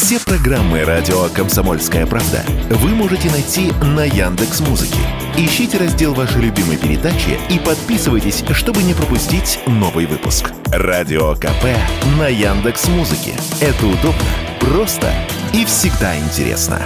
Все программы радио Комсомольская правда вы можете найти на Яндекс Музыке. Ищите раздел вашей любимой передачи и подписывайтесь, чтобы не пропустить новый выпуск. Радио КП на Яндекс Музыке. Это удобно, просто и всегда интересно.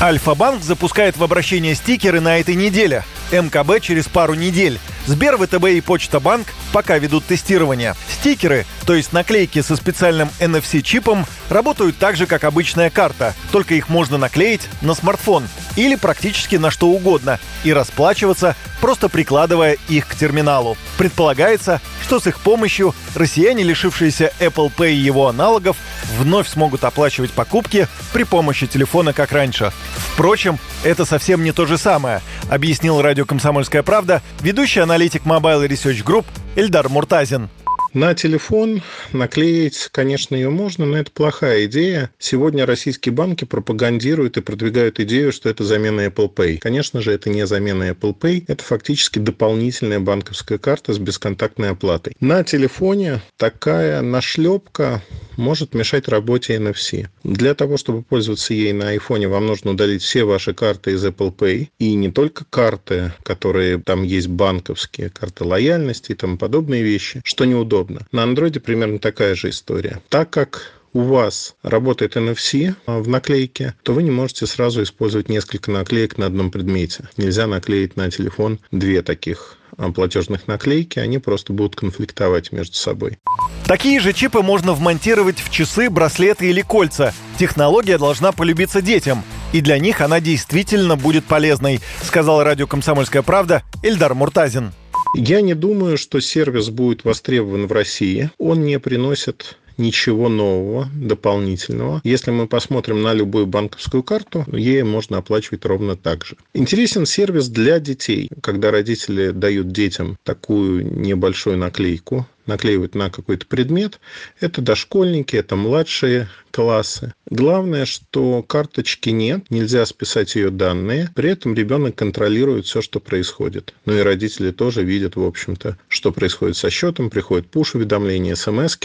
Альфа-банк запускает в обращение стикеры на этой неделе. МКБ через пару недель. Сбер, ВТБ и Почта Банк пока ведут тестирование. Стикеры, то есть наклейки со специальным NFC-чипом, работают так же, как обычная карта, только их можно наклеить на смартфон или практически на что угодно и расплачиваться, просто прикладывая их к терминалу. Предполагается, что с их помощью россияне, лишившиеся Apple Pay и его аналогов, вновь смогут оплачивать покупки при помощи телефона, как раньше. Впрочем, это совсем не то же самое, объяснил радио «Комсомольская правда» ведущий аналитик Mobile Research Group Эльдар Муртазин. На телефон наклеить, конечно, ее можно, но это плохая идея. Сегодня российские банки пропагандируют и продвигают идею, что это замена Apple Pay. Конечно же, это не замена Apple Pay, это фактически дополнительная банковская карта с бесконтактной оплатой. На телефоне такая нашлепка может мешать работе NFC. Для того, чтобы пользоваться ей на iPhone, вам нужно удалить все ваши карты из Apple Pay. И не только карты, которые там есть банковские, карты лояльности и тому подобные вещи, что неудобно. На Android примерно такая же история. Так как у вас работает NFC в наклейке, то вы не можете сразу использовать несколько наклеек на одном предмете. Нельзя наклеить на телефон две таких а, платежных наклейки, они просто будут конфликтовать между собой. Такие же чипы можно вмонтировать в часы, браслеты или кольца. Технология должна полюбиться детям. И для них она действительно будет полезной, сказал радио «Комсомольская правда» Эльдар Муртазин. Я не думаю, что сервис будет востребован в России. Он не приносит ничего нового, дополнительного. Если мы посмотрим на любую банковскую карту, ей можно оплачивать ровно так же. Интересен сервис для детей, когда родители дают детям такую небольшую наклейку, наклеивают на какой-то предмет. Это дошкольники, это младшие классы. Главное, что карточки нет, нельзя списать ее данные. При этом ребенок контролирует все, что происходит. Ну и родители тоже видят, в общем-то, что происходит со счетом. Приходят пуш-уведомления, смс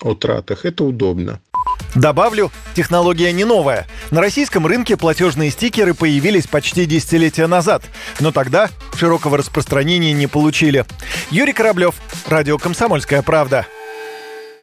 о тратах. Это удобно. Добавлю, технология не новая. На российском рынке платежные стикеры появились почти десятилетия назад, но тогда широкого распространения не получили. Юрий Кораблев, Радио «Комсомольская правда».